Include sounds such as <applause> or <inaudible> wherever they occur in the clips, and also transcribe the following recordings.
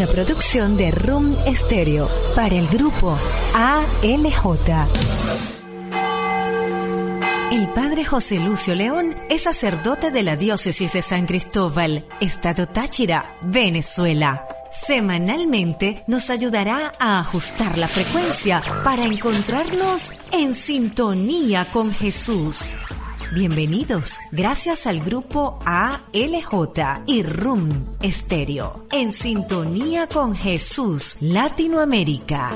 Una producción de Room Stereo para el grupo ALJ. El padre José Lucio León es sacerdote de la diócesis de San Cristóbal, Estado Táchira, Venezuela. Semanalmente nos ayudará a ajustar la frecuencia para encontrarnos en sintonía con Jesús. Bienvenidos, gracias al grupo ALJ y RUM Estéreo, en sintonía con Jesús Latinoamérica.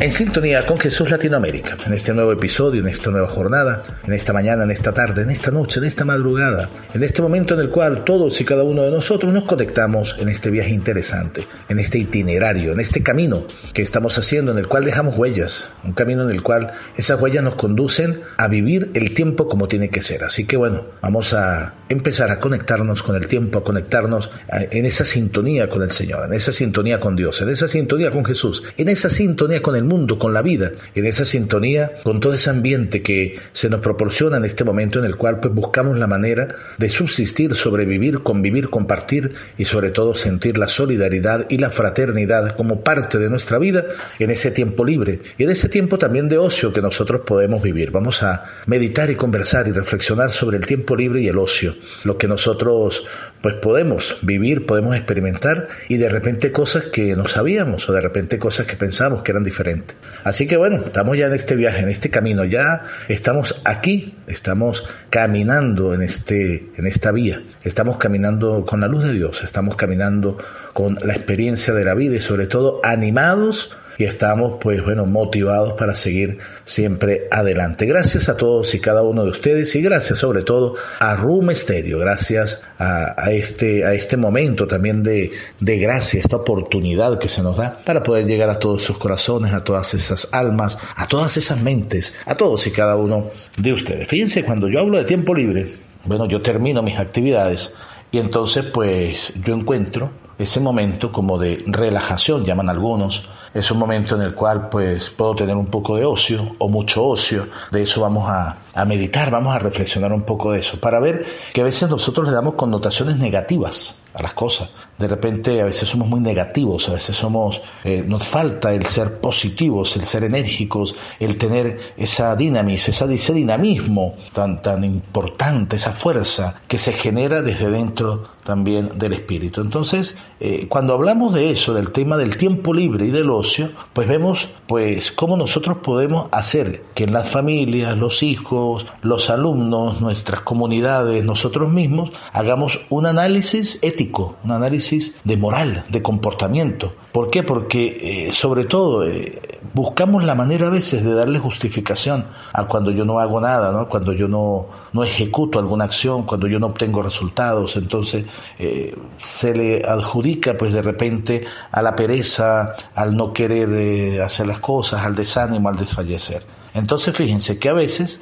En sintonía con Jesús Latinoamérica, en este nuevo episodio, en esta nueva jornada, en esta mañana, en esta tarde, en esta noche, en esta madrugada, en este momento en el cual todos y cada uno de nosotros nos conectamos en este viaje interesante, en este itinerario, en este camino que estamos haciendo, en el cual dejamos huellas, un camino en el cual esas huellas nos conducen a vivir el tiempo como tiene que ser. Así que bueno, vamos a empezar a conectarnos con el tiempo, a conectarnos en esa sintonía con el Señor, en esa sintonía con Dios, en esa sintonía con Jesús, en esa sintonía con el mundo, con la vida, en esa sintonía con todo ese ambiente que se nos proporciona en este momento en el cual pues buscamos la manera de subsistir, sobrevivir, convivir, compartir y sobre todo sentir la solidaridad y la fraternidad como parte de nuestra vida en ese tiempo libre y en ese tiempo también de ocio que nosotros podemos vivir. Vamos a meditar y conversar y reflexionar sobre el tiempo libre y el ocio, lo que nosotros pues podemos vivir, podemos experimentar y de repente cosas que no sabíamos o de repente cosas que pensamos que eran diferentes. Así que bueno, estamos ya en este viaje, en este camino, ya estamos aquí, estamos caminando en este en esta vía, estamos caminando con la luz de Dios, estamos caminando con la experiencia de la vida y sobre todo animados y estamos pues bueno motivados para seguir siempre adelante. Gracias a todos y cada uno de ustedes y gracias sobre todo a Room Stereo, gracias a, este, a este momento también de, de gracia, esta oportunidad que se nos da para poder llegar a todos sus corazones, a todas esas almas, a todas esas mentes, a todos y cada uno de ustedes. Fíjense, cuando yo hablo de tiempo libre, bueno, yo termino mis actividades y entonces pues yo encuentro ese momento como de relajación, llaman algunos, es un momento en el cual pues puedo tener un poco de ocio o mucho ocio, de eso vamos a, a meditar, vamos a reflexionar un poco de eso, para ver que a veces nosotros le damos connotaciones negativas a las cosas. De repente a veces somos muy negativos, a veces somos, eh, nos falta el ser positivos, el ser enérgicos, el tener esa dinamis, esa, ese dinamismo tan, tan importante, esa fuerza que se genera desde dentro también del espíritu. Entonces, eh, cuando hablamos de eso, del tema del tiempo libre y del ocio, pues vemos pues cómo nosotros podemos hacer que en las familias, los hijos, los alumnos, nuestras comunidades, nosotros mismos, hagamos un análisis ético, un análisis de moral, de comportamiento. ¿Por qué? Porque eh, sobre todo eh, buscamos la manera a veces de darle justificación a cuando yo no hago nada, ¿no? cuando yo no, no ejecuto alguna acción, cuando yo no obtengo resultados. Entonces eh, se le adjudica pues de repente a la pereza, al no querer hacer las cosas, al desánimo, al desfallecer. Entonces fíjense que a veces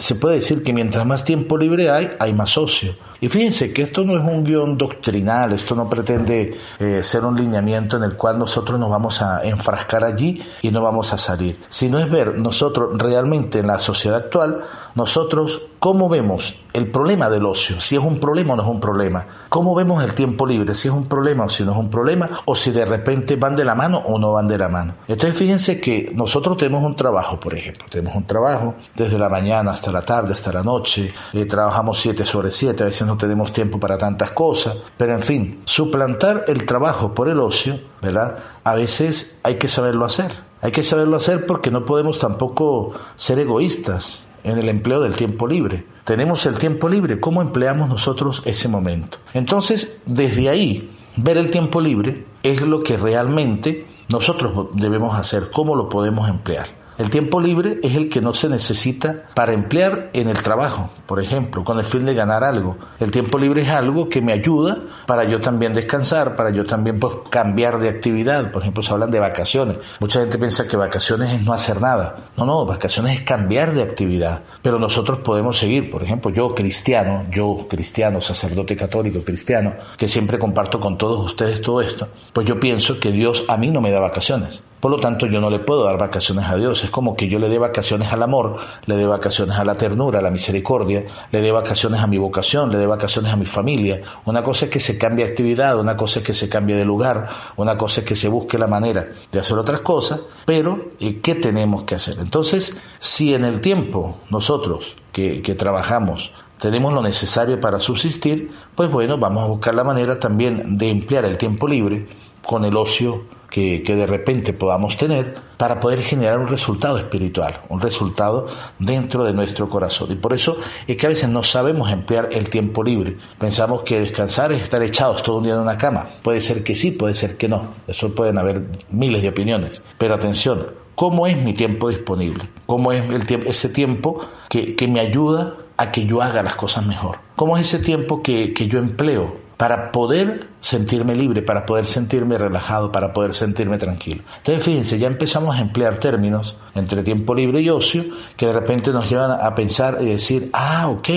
se puede decir que mientras más tiempo libre hay, hay más ocio. Y fíjense que esto no es un guion doctrinal, esto no pretende eh, ser un lineamiento en el cual nosotros nos vamos a enfrascar allí y no vamos a salir, sino es ver nosotros realmente en la sociedad actual, nosotros cómo vemos el problema del ocio, si es un problema o no es un problema, cómo vemos el tiempo libre, si es un problema o si no es un problema, o si de repente van de la mano o no van de la mano. Entonces fíjense que nosotros tenemos un trabajo, por ejemplo, tenemos un trabajo desde la mañana hasta la tarde, hasta la noche, eh, trabajamos 7 sobre 7, a veces tenemos tiempo para tantas cosas, pero en fin, suplantar el trabajo por el ocio, ¿verdad? A veces hay que saberlo hacer. Hay que saberlo hacer porque no podemos tampoco ser egoístas en el empleo del tiempo libre. Tenemos el tiempo libre, ¿cómo empleamos nosotros ese momento? Entonces, desde ahí, ver el tiempo libre es lo que realmente nosotros debemos hacer, cómo lo podemos emplear. El tiempo libre es el que no se necesita para emplear en el trabajo, por ejemplo, con el fin de ganar algo. El tiempo libre es algo que me ayuda para yo también descansar, para yo también pues, cambiar de actividad. Por ejemplo, se hablan de vacaciones. Mucha gente piensa que vacaciones es no hacer nada. No, no, vacaciones es cambiar de actividad. Pero nosotros podemos seguir. Por ejemplo, yo cristiano, yo cristiano, sacerdote católico cristiano, que siempre comparto con todos ustedes todo esto, pues yo pienso que Dios a mí no me da vacaciones. Por lo tanto, yo no le puedo dar vacaciones a Dios. Es como que yo le dé vacaciones al amor, le dé vacaciones a la ternura, a la misericordia, le dé vacaciones a mi vocación, le dé vacaciones a mi familia. Una cosa es que se cambie actividad, una cosa es que se cambie de lugar, una cosa es que se busque la manera de hacer otras cosas, pero ¿qué tenemos que hacer? Entonces, si en el tiempo nosotros que, que trabajamos tenemos lo necesario para subsistir, pues bueno, vamos a buscar la manera también de emplear el tiempo libre con el ocio que, de repente podamos tener para poder generar un resultado espiritual, un resultado dentro de nuestro corazón. Y por eso es que a veces no sabemos emplear el tiempo libre. Pensamos que descansar es estar echados todo un día en una cama. Puede ser que sí, puede ser que no. Eso pueden haber miles de opiniones. Pero atención, ¿cómo es mi tiempo disponible? ¿Cómo es ese tiempo que, que me ayuda a que yo haga las cosas mejor? ¿Cómo es ese tiempo que, que yo empleo para poder sentirme libre, para poder sentirme relajado, para poder sentirme tranquilo. Entonces, fíjense, ya empezamos a emplear términos entre tiempo libre y ocio que de repente nos llevan a pensar y decir, ah, ok,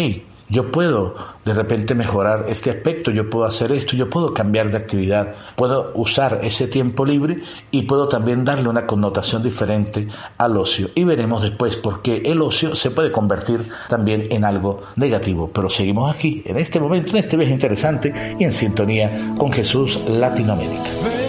yo puedo de repente mejorar este aspecto, yo puedo hacer esto, yo puedo cambiar de actividad, puedo usar ese tiempo libre y puedo también darle una connotación diferente al ocio. Y veremos después por qué el ocio se puede convertir también en algo negativo. Pero seguimos aquí, en este momento, en este viaje interesante y en sintonía con Jesús Latinoamérica.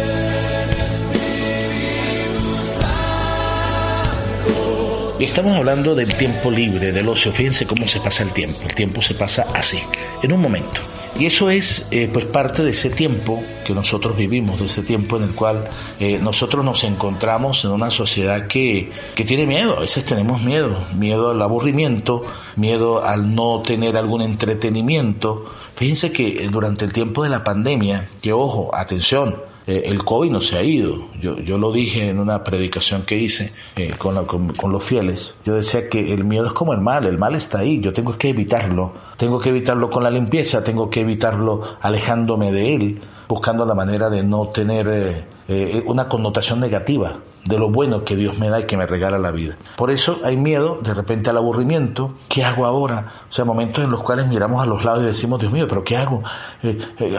Estamos hablando del tiempo libre, del ocio. Fíjense cómo se pasa el tiempo. El tiempo se pasa así, en un momento. Y eso es eh, pues parte de ese tiempo que nosotros vivimos, de ese tiempo en el cual eh, nosotros nos encontramos en una sociedad que, que tiene miedo, a veces tenemos miedo, miedo al aburrimiento, miedo al no tener algún entretenimiento, Fíjense que durante el tiempo de la pandemia, que ojo, atención, eh, el COVID no se ha ido. Yo, yo lo dije en una predicación que hice eh, con, con, los fieles. Yo decía que el miedo es como el mal, el mal está ahí, yo tengo que evitarlo. Tengo que evitarlo con la limpieza, tengo que evitarlo alejándome de él, buscando la manera de no tener eh, una connotación negativa de lo bueno que Dios me da y que me regala la vida. Por eso hay miedo de repente al aburrimiento. ¿Qué hago ahora? O sea, momentos en los cuales miramos a los lados y decimos, Dios mío, pero ¿qué hago? Eh, eh,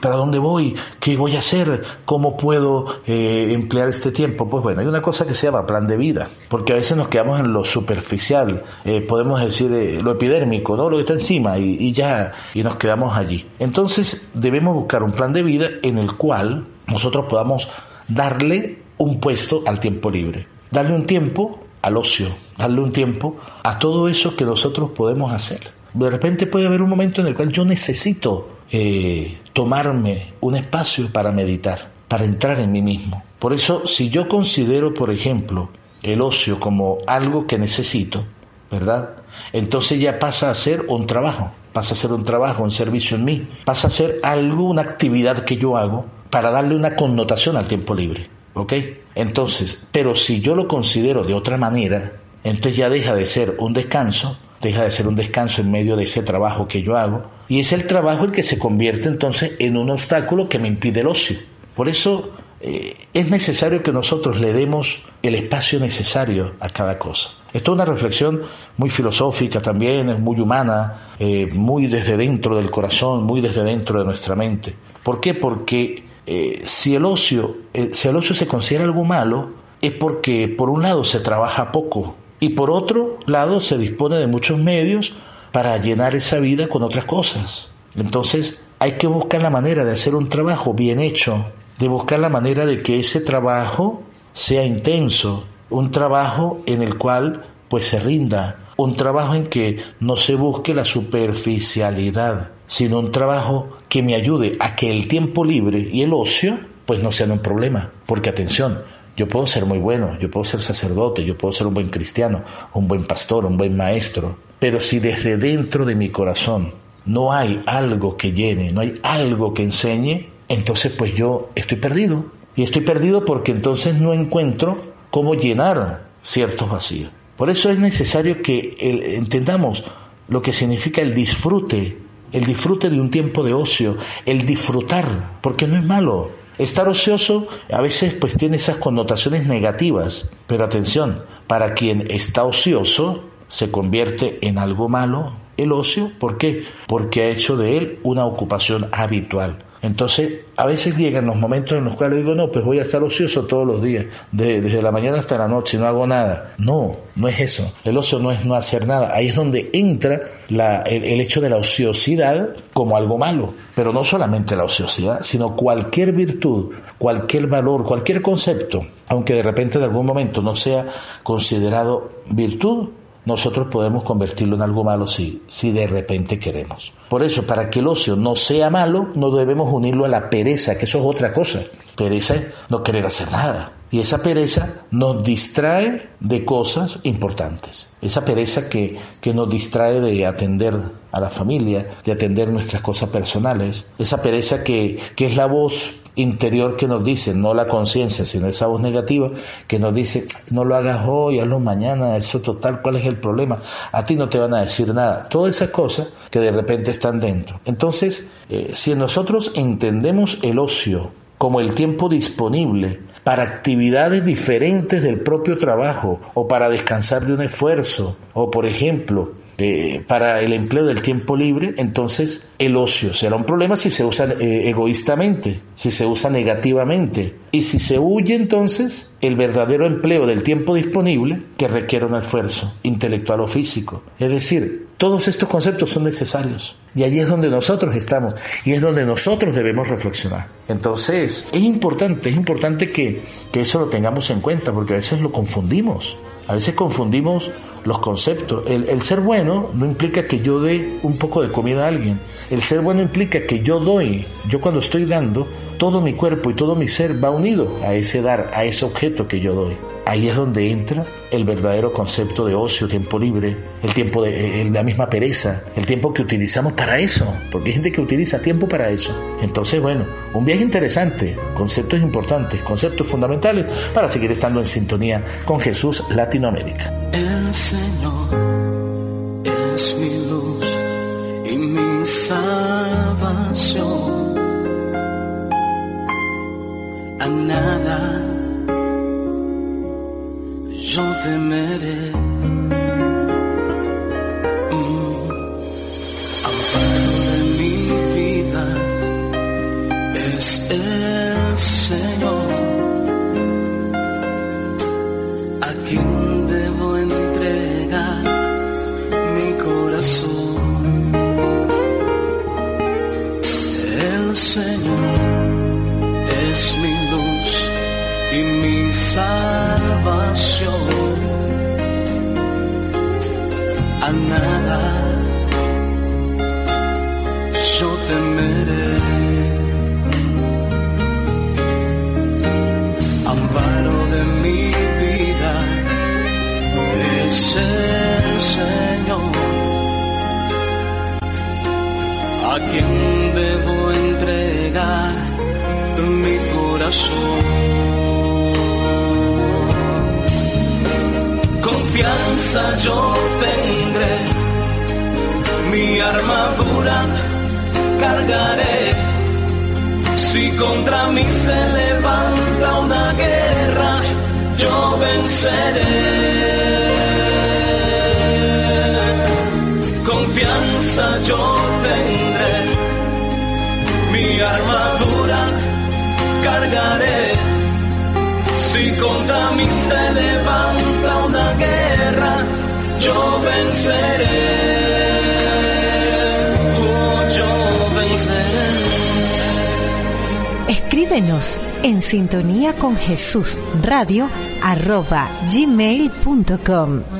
¿Para dónde voy? ¿Qué voy a hacer? ¿Cómo puedo eh, emplear este tiempo? Pues bueno, hay una cosa que se llama plan de vida, porque a veces nos quedamos en lo superficial, podemos decir lo epidérmico, ¿no? lo que está encima y ya, y nos quedamos allí. Entonces debemos buscar un plan de vida en el cual nosotros podamos darle un puesto al tiempo libre, darle un tiempo al ocio, darle un tiempo a todo eso que nosotros podemos hacer. De repente puede haber un momento en el cual yo necesito eh, tomarme un espacio para meditar, para entrar en mí mismo. Por eso, si yo considero, por ejemplo, el ocio como algo que necesito, ¿verdad? Entonces ya pasa a ser un trabajo, pasa a ser un trabajo, un servicio en mí, pasa a ser algo, una actividad que yo hago para darle una connotación al tiempo libre. ¿Ok? Entonces, pero si yo lo considero de otra manera, entonces ya deja de ser un descanso, deja de ser un descanso en medio de ese trabajo que yo hago, y es el trabajo el que se convierte entonces en un obstáculo que me impide el ocio. Por eso eh, es necesario que nosotros le demos el espacio necesario a cada cosa. Esto es una reflexión muy filosófica también, es muy humana, eh, muy desde dentro del corazón, muy desde dentro de nuestra mente. ¿Por qué? Porque eh, si, el ocio, eh, si el ocio se considera algo malo, es porque por un lado se trabaja poco y por otro lado se dispone de muchos medios para llenar esa vida con otras cosas. Entonces hay que buscar la manera de hacer un trabajo bien hecho, de buscar la manera de que ese trabajo sea intenso, un trabajo en el cual pues se rinda, un trabajo en que no se busque la superficialidad, sino un trabajo que me ayude a que el tiempo libre y el ocio pues no sean un problema. Porque atención, yo puedo ser muy bueno, yo puedo ser sacerdote, yo puedo ser un buen cristiano, un buen pastor, un buen maestro, pero si desde dentro de mi corazón no hay algo que llene, no hay algo que enseñe, entonces pues yo estoy perdido. Y estoy perdido porque entonces no encuentro cómo llenar ciertos vacíos. Por eso es necesario que entendamos lo que significa el disfrute el disfrute de un tiempo de ocio, el disfrutar, porque no es malo. Estar ocioso a veces pues tiene esas connotaciones negativas, pero atención, para quien está ocioso se convierte en algo malo el ocio, ¿por qué? Porque ha hecho de él una ocupación habitual. Entonces, a veces llegan los momentos en los cuales digo, no, pues voy a estar ocioso todos los días, desde la mañana hasta la noche, no hago nada. No, no es eso. El ocio no es no hacer nada. Ahí es donde entra el, hecho de la ociosidad como algo malo. Pero no solamente la ociosidad, sino cualquier virtud, cualquier valor, cualquier concepto, aunque de repente en algún momento no sea considerado virtud, nosotros podemos convertirlo en algo malo si, si de repente queremos. Por eso, para que el ocio no sea malo, no debemos unirlo a la pereza, que eso es otra cosa. Pereza es no querer hacer nada. Y esa pereza nos distrae de cosas importantes. Esa pereza que, que nos distrae de atender a la familia, de atender nuestras cosas personales. Esa pereza que, que es la voz interior que nos dice, no la conciencia, sino esa voz negativa que nos dice, no lo hagas hoy, hazlo mañana, eso total, ¿cuál es el problema? A ti no te van a decir nada. Todas esas cosas que de repente están dentro. Entonces, eh, si nosotros entendemos el ocio como el tiempo disponible para actividades diferentes del propio trabajo o para descansar de un esfuerzo o por ejemplo eh, para el empleo del tiempo libre, entonces el ocio será un problema si se usa eh, egoístamente, si se usa negativamente. Y si se huye entonces el verdadero empleo del tiempo disponible que requiere un esfuerzo intelectual o físico. Es decir, todos estos conceptos son necesarios. Y allí es donde nosotros estamos y es donde nosotros debemos reflexionar. Entonces, es importante, es importante que, que eso lo tengamos en cuenta porque a veces lo confundimos. A veces confundimos los conceptos. El, ser bueno no implica que yo dé un poco de comida a alguien. El ser bueno implica que yo doy, yo cuando estoy dando, todo mi cuerpo y todo mi ser va unido a ese dar, a ese objeto que yo doy. Ahí es donde entra el verdadero concepto de ocio, tiempo libre, el tiempo de la misma pereza, el tiempo que utilizamos para eso, porque hay gente que utiliza tiempo para eso. Entonces, bueno, un viaje interesante, conceptos importantes, conceptos fundamentales para seguir estando en sintonía con Jesús Latinoamérica. El Señor es mi luz y mi salvación. A nada yo temeré. Mm. Amparo de mi vida es el Señor. A quien debo entregar mi corazón. El Señor es mi y mi salvación. A nada yo temeré. Amparo de mi vida es el Señor. A quien Confianza yo tendré, mi armadura cargaré. Si contra mí se levanta una guerra, yo venceré. Confianza yo tendré, mi armadura cargaré. Si contra mí se levanta Escríbenos en sintonía con Jesús radio arroba gmail.com.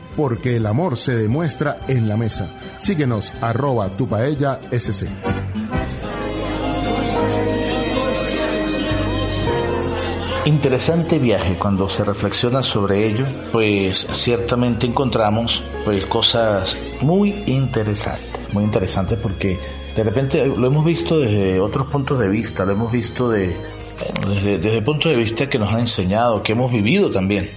Porque el amor se demuestra en la mesa. Síguenos, arroba tu paella SC. Interesante viaje cuando se reflexiona sobre ello, pues ciertamente encontramos pues cosas muy interesantes, muy interesantes porque de repente lo hemos visto desde otros puntos de vista, lo hemos visto de, desde, desde el punto de vista que nos ha enseñado, que hemos vivido también,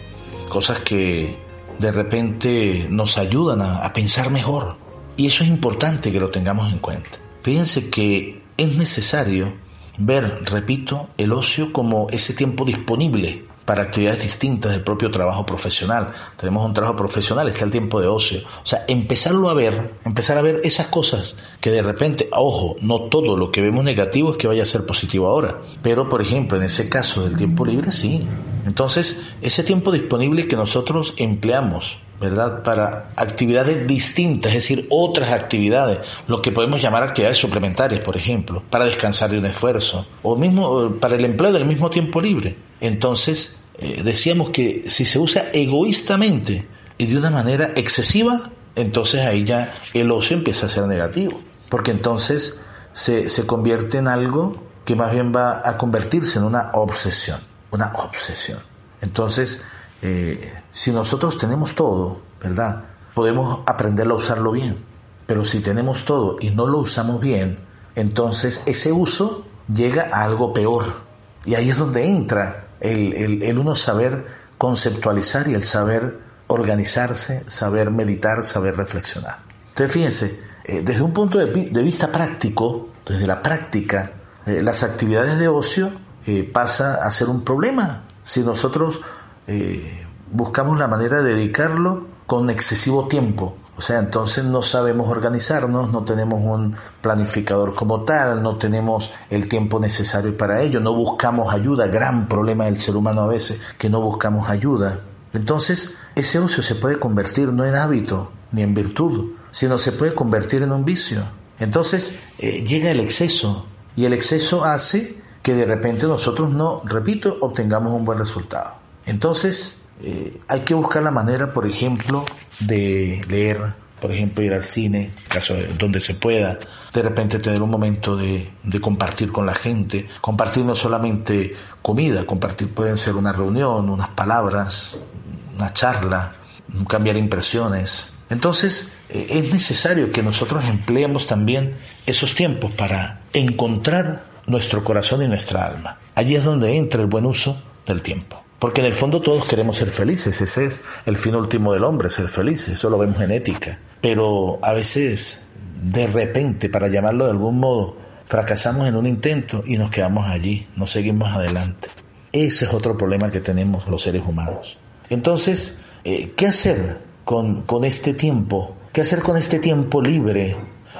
cosas que de repente nos ayudan a, pensar mejor. Y eso es importante que lo tengamos en cuenta. Fíjense que es necesario ver, repito, el ocio como ese tiempo disponible para actividades distintas del propio trabajo profesional. Tenemos un trabajo profesional, está el tiempo de ocio. O sea, empezarlo a ver, empezar a ver esas cosas que de repente, ojo, no todo lo que vemos negativo es que vaya a ser positivo ahora. Pero, por ejemplo, en ese caso del tiempo libre, sí. Entonces, ese tiempo disponible que nosotros empleamos ¿verdad? Para actividades distintas, es decir, otras actividades, lo que podemos llamar actividades suplementarias, por ejemplo, para descansar de un esfuerzo, o mismo para el empleo del mismo tiempo libre. Entonces, eh, decíamos que si se usa egoístamente y de una manera excesiva, entonces ahí ya el ocio empieza a ser negativo, porque entonces se, se convierte en algo que más bien va a convertirse en una obsesión, una obsesión. Entonces, eh, si nosotros tenemos todo, ¿verdad? Podemos aprenderlo a usarlo bien. Pero si tenemos todo y no lo usamos bien, entonces ese uso llega a algo peor. Y ahí es donde entra el, el, el uno saber conceptualizar y el saber organizarse, saber meditar, saber reflexionar. Entonces fíjense, eh, desde un punto de, vista práctico, desde la práctica, eh, las actividades de ocio eh, pasa a ser un problema. Si nosotros eh, buscamos la manera de dedicarlo con excesivo tiempo O sea, entonces no sabemos organizarnos, no tenemos un planificador como tal, no tenemos el tiempo necesario para ello, no buscamos ayuda, gran problema del ser humano a veces, que no buscamos ayuda. Entonces, ese ocio se puede convertir no en hábito ni en virtud, sino se puede convertir en un vicio. Entonces, eh, llega el exceso y el exceso hace que de repente nosotros no, repito, obtengamos un buen resultado. Entonces, eh, hay que buscar la manera, por ejemplo, de leer, por ejemplo, ir al cine, caso donde se pueda, de repente tener un momento de, de, compartir con la gente, compartir no solamente comida, compartir pueden ser una reunión, unas palabras, una charla, cambiar impresiones. Entonces, eh, es necesario que nosotros empleemos también esos tiempos para encontrar nuestro corazón y nuestra alma. Allí es donde entra el buen uso del tiempo. Porque en el fondo todos queremos ser felices, ese es el fin último del hombre, ser feliz, eso lo vemos en ética. Pero a veces, de repente, para llamarlo de algún modo, fracasamos en un intento y nos quedamos allí, no seguimos adelante. Ese es otro problema que tenemos los seres humanos. Entonces, eh, ¿qué hacer con, con este tiempo? ¿Qué hacer con este tiempo libre?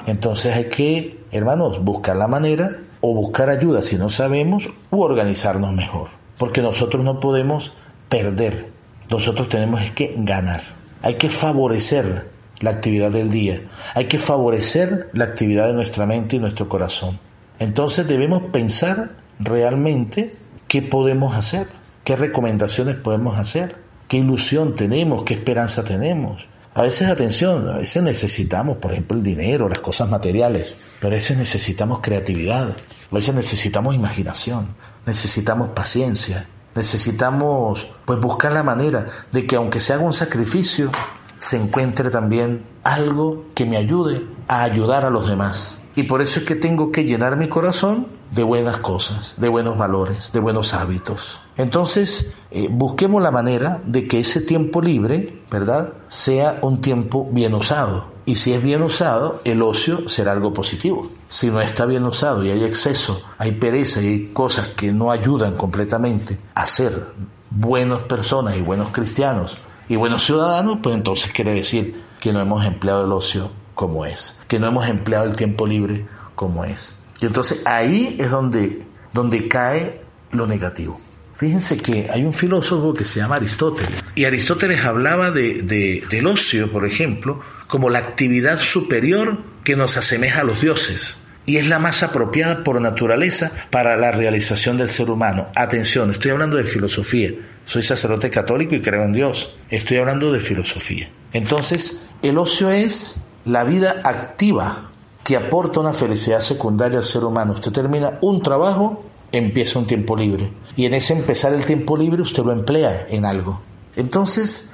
Entonces hay que, hermanos, buscar la manera o buscar ayuda si no sabemos u organizarnos mejor. Porque nosotros no podemos perder, nosotros tenemos que ganar. Hay que favorecer la actividad del día, hay que favorecer la actividad de nuestra mente y nuestro corazón. Entonces debemos pensar realmente qué podemos hacer, qué recomendaciones podemos hacer, qué ilusión tenemos, qué esperanza tenemos. A veces, atención, a veces necesitamos, por ejemplo, el dinero, las cosas materiales, pero a veces necesitamos creatividad, a veces necesitamos imaginación, necesitamos paciencia, necesitamos pues buscar la manera de que aunque se haga un sacrificio, se encuentre también algo que me ayude a ayudar a los demás. Y por eso es que tengo que llenar mi corazón de buenas cosas, de buenos valores, de buenos hábitos. Entonces, eh, busquemos la manera de que ese tiempo libre, ¿verdad?, sea un tiempo bien usado. Y si es bien usado, el ocio será algo positivo. Si no está bien usado y hay exceso, hay pereza y hay cosas que no ayudan completamente a ser buenas personas y buenos cristianos y buenos ciudadanos, pues entonces quiere decir que no hemos empleado el ocio como es, que no hemos empleado el tiempo libre como es. Y entonces ahí es donde, donde cae lo negativo. Fíjense que hay un filósofo que se llama Aristóteles, y Aristóteles hablaba de, de, del ocio, por ejemplo, como la actividad superior que nos asemeja a los dioses y es la más apropiada por naturaleza para la realización del ser humano. Atención, estoy hablando de filosofía. Soy sacerdote católico y creo en Dios. Estoy hablando de filosofía. Entonces, el ocio es la vida activa que aporta una felicidad secundaria al ser humano. Usted termina un trabajo, empieza un tiempo libre. Y en ese empezar el tiempo libre usted lo emplea en algo. Entonces,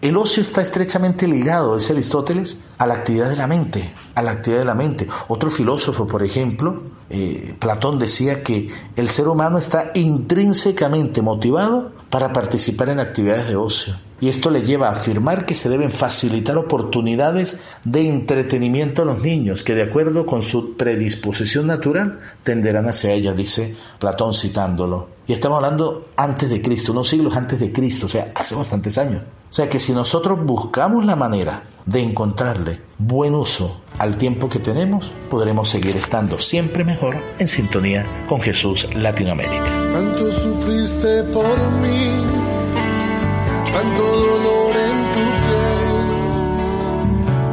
el ocio está estrechamente ligado, dice Aristóteles, a la actividad de la mente, a la actividad de la mente. Otro filósofo, por ejemplo, eh, Platón decía que el ser humano está intrínsecamente motivado para participar en actividades de ocio. Y esto le lleva a afirmar que se deben facilitar oportunidades de entretenimiento a los niños, que de acuerdo con su predisposición natural tenderán hacia ellas, dice Platón citándolo. Y estamos hablando antes de Cristo, unos siglos antes de Cristo, o sea, hace bastantes años. O sea que si nosotros buscamos la manera de encontrarle buen uso al tiempo que tenemos, podremos seguir estando siempre mejor en sintonía con Jesús Latinoamérica. Tanto sufriste por mí tanto dolor en tu piel,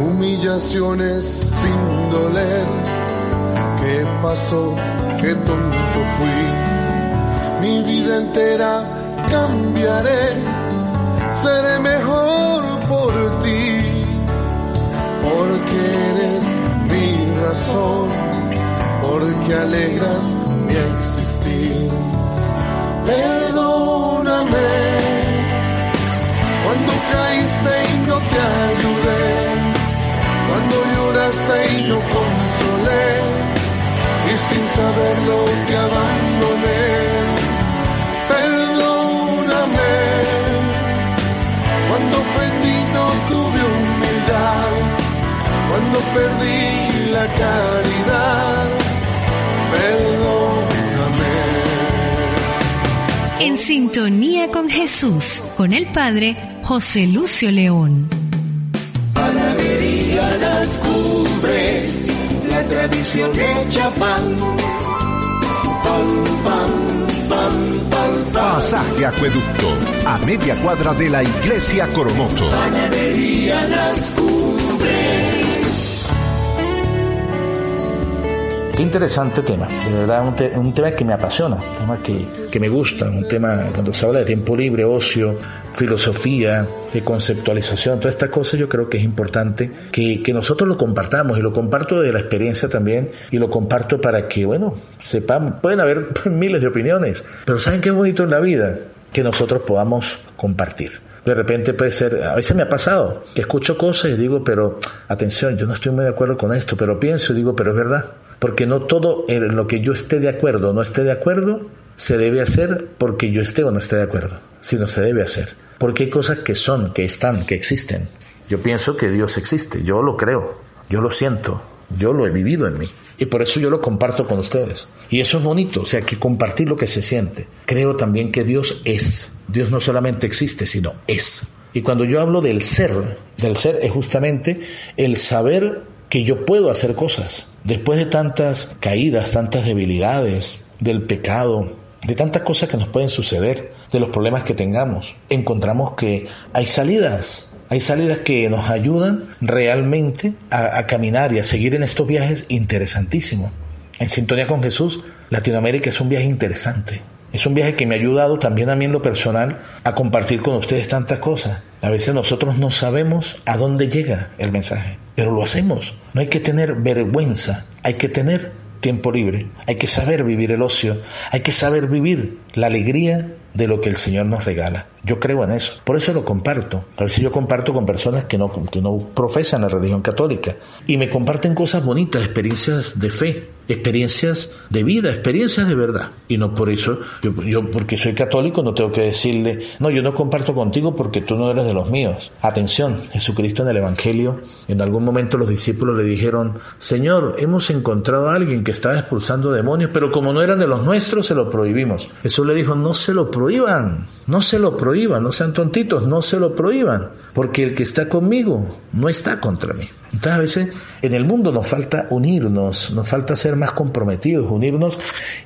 humillaciones sin doler. ¿Qué pasó? ¿Qué tonto fui? Mi vida entera cambiaré, seré mejor por ti, porque eres mi razón, porque alegras mi existir. Perdóname caíste y no te ayudé, cuando lloraste y no consolé, y sin saberlo te abandoné. Perdóname, cuando frente no tuve humildad, cuando perdí la caridad. Perdóname. En sintonía con Jesús, con el Padre José Lucio León. Panadería las cumbres, la tradición hecha pan. Pan, pan, pan, pan, pan. Pasaje Acueducto, a media cuadra de la Iglesia Coromoto. Panadería las cumbres. Qué interesante tema, de verdad, un, te- un tema que me apasiona, un tema que, que me gusta, un tema cuando se habla de tiempo libre, ocio, filosofía, de conceptualización, todas estas cosas yo creo que es importante que, que nosotros lo compartamos y lo comparto de la experiencia también y lo comparto para que, bueno, sepamos, pueden haber <laughs> miles de opiniones, pero ¿saben qué es bonito en la vida? Que nosotros podamos compartir. De repente puede ser, a veces me ha pasado, que escucho cosas y digo, pero atención, yo no estoy muy de acuerdo con esto, pero pienso y digo, pero es verdad. Porque no todo en lo que yo esté de acuerdo o no esté de acuerdo se debe hacer porque yo esté o no esté de acuerdo, sino se debe hacer. Porque hay cosas que son, que están, que existen. Yo pienso que Dios existe, yo lo creo, yo lo siento, yo lo he vivido en mí. Y por eso yo lo comparto con ustedes. Y eso es bonito, o sea, que compartir lo que se siente. Creo también que Dios es. Dios no solamente existe, sino es. Y cuando yo hablo del ser, del ser es justamente el saber que yo puedo hacer cosas. Después de tantas caídas, tantas debilidades, del pecado, de tantas cosas que nos pueden suceder, de los problemas que tengamos, encontramos que hay salidas. Hay salidas que nos ayudan realmente a, caminar y a seguir en estos viajes interesantísimos. En sintonía con Jesús, Latinoamérica es un viaje interesante. Es un viaje que me ha ayudado también a mí en lo personal a compartir con ustedes tantas cosas. A veces nosotros no sabemos a dónde llega el mensaje, pero lo hacemos. No hay que tener vergüenza, hay que tener tiempo libre, hay que saber vivir el ocio, hay que saber vivir la alegría de lo que el Señor nos regala. Yo creo en eso, por eso lo comparto. A veces yo comparto con personas que no, que no profesan la religión católica y me comparten cosas bonitas, experiencias de fe, experiencias de vida, experiencias de verdad. Y no por eso, yo, yo porque soy católico no tengo que decirle, no, yo no comparto contigo porque tú no eres de los míos. Atención, Jesucristo en el Evangelio, en algún momento los discípulos le dijeron, Señor, hemos encontrado a alguien que estaba expulsando demonios, pero como no eran de los nuestros, se lo prohibimos. Jesús le dijo, no se lo prohíban, no se lo prohíban, no sean tontitos, no se lo prohíban, porque el que está conmigo no está contra mí. Entonces a veces en el mundo nos falta unirnos, nos falta ser más comprometidos, unirnos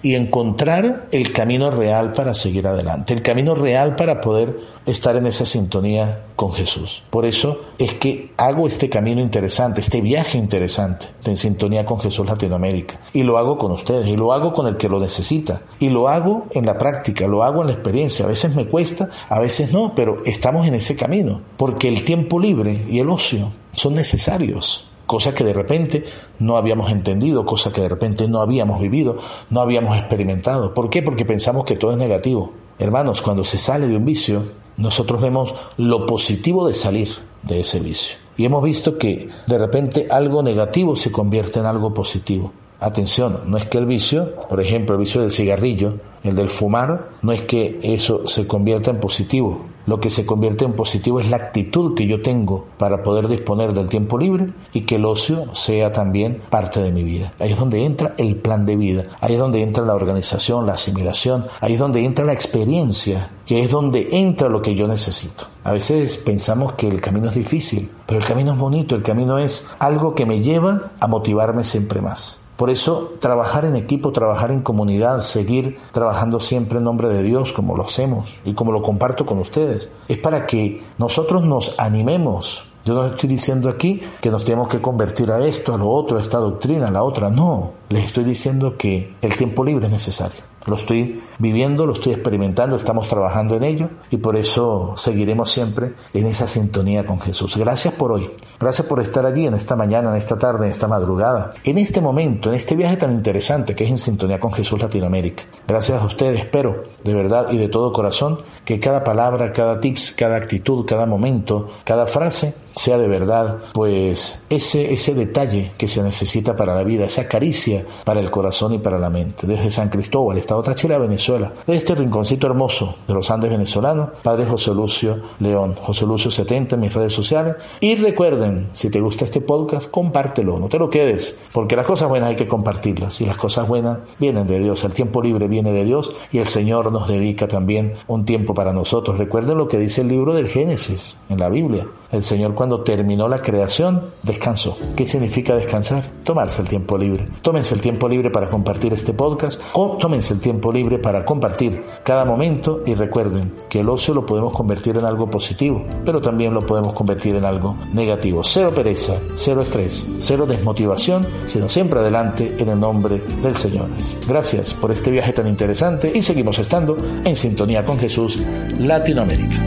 y encontrar el camino real para seguir adelante, el camino real para poder estar en esa sintonía con Jesús. Por eso es que hago este camino interesante, este viaje interesante en sintonía con Jesús Latinoamérica. Y lo hago con ustedes, y lo hago con el que lo necesita, y lo hago en la práctica, lo hago en la experiencia. A veces me cuesta, a veces no, pero estamos en ese camino, porque el tiempo libre y el ocio son necesarios cosas que de repente no habíamos entendido, cosas que de repente no habíamos vivido, no habíamos experimentado. ¿Por qué? Porque pensamos que todo es negativo. Hermanos, cuando se sale de un vicio, nosotros vemos lo positivo de salir de ese vicio. Y hemos visto que de repente algo negativo se convierte en algo positivo. Atención, no es que el vicio, por ejemplo, el vicio del cigarrillo, el del fumar, no es que eso se convierta en positivo. Lo que se convierte en positivo es la actitud que yo tengo para poder disponer del tiempo libre y que el ocio sea también parte de mi vida. Ahí es donde entra el plan de vida, ahí es donde entra la organización, la asimilación, ahí es donde entra la experiencia, que es donde entra lo que yo necesito. A veces pensamos que el camino es difícil, pero el camino es bonito, el camino es algo que me lleva a motivarme siempre más. Por eso, trabajar en equipo, trabajar en comunidad, seguir trabajando siempre en nombre de Dios como lo hacemos y como lo comparto con ustedes, es para que nosotros nos animemos. Yo no estoy diciendo aquí que nos tenemos que convertir a esto, a lo otro, a esta doctrina, a la otra. No, les estoy diciendo que el tiempo libre es necesario. Lo estoy viviendo, lo estoy experimentando, estamos trabajando en ello y por eso seguiremos siempre en esa sintonía con Jesús. Gracias por hoy. Gracias por estar allí en esta mañana, en esta tarde, en esta madrugada, en este momento, en este viaje tan interesante que es en sintonía con Jesús Latinoamérica. Gracias a ustedes, espero de verdad y de todo corazón que cada palabra, cada tips, cada actitud, cada momento, cada frase sea de verdad, pues ese, ese detalle que se necesita para la vida, esa caricia para el corazón y para la mente. Desde San Cristóbal, esta Estado Táchira, Venezuela. De este rinconcito hermoso de los Andes venezolanos, Padre José Lucio León, José Lucio 70 en mis redes sociales. Y recuerden, si te gusta este podcast, compártelo, no te lo quedes, porque las cosas buenas hay que compartirlas y las cosas buenas vienen de Dios, el tiempo libre viene de Dios y el Señor nos dedica también un tiempo para nosotros. Recuerden lo que dice el libro del Génesis en la Biblia. El Señor cuando terminó la creación descansó. ¿Qué significa descansar? Tomarse el tiempo libre. Tómense el tiempo libre para compartir este podcast o tómense el tiempo libre para compartir cada momento y recuerden que el ocio lo podemos convertir en algo positivo, pero también lo podemos convertir en algo negativo. Cero pereza, cero estrés, cero desmotivación, sino siempre adelante en el nombre del Señor. Gracias por este viaje tan interesante y seguimos estando en sintonía con Jesús Latinoamérica.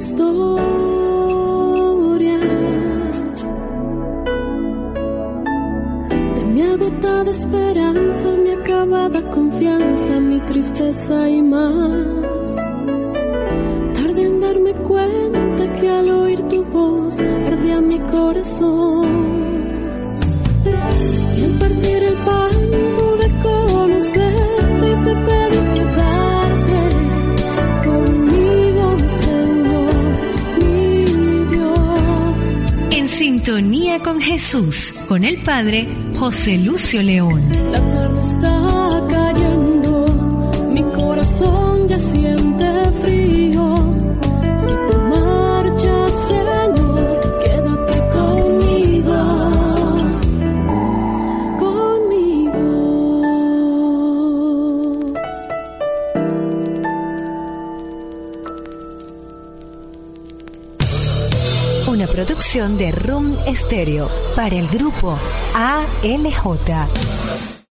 Me. Agotada esperanza, mi acabada confianza, mi tristeza y más. Tardé en darme cuenta que al oír tu voz ardía mi corazón. Y al partir el pan pude conocerte y te pedí quedarte conmigo, Señor, mi Dios. En sintonía con Jesús, con el Padre José Lucio León. La tarde está cayendo, mi corazón ya siente frío. Si te marchas, Señor, quédate conmigo, conmigo. Una producción de Room Stereo para el grupo ALJ.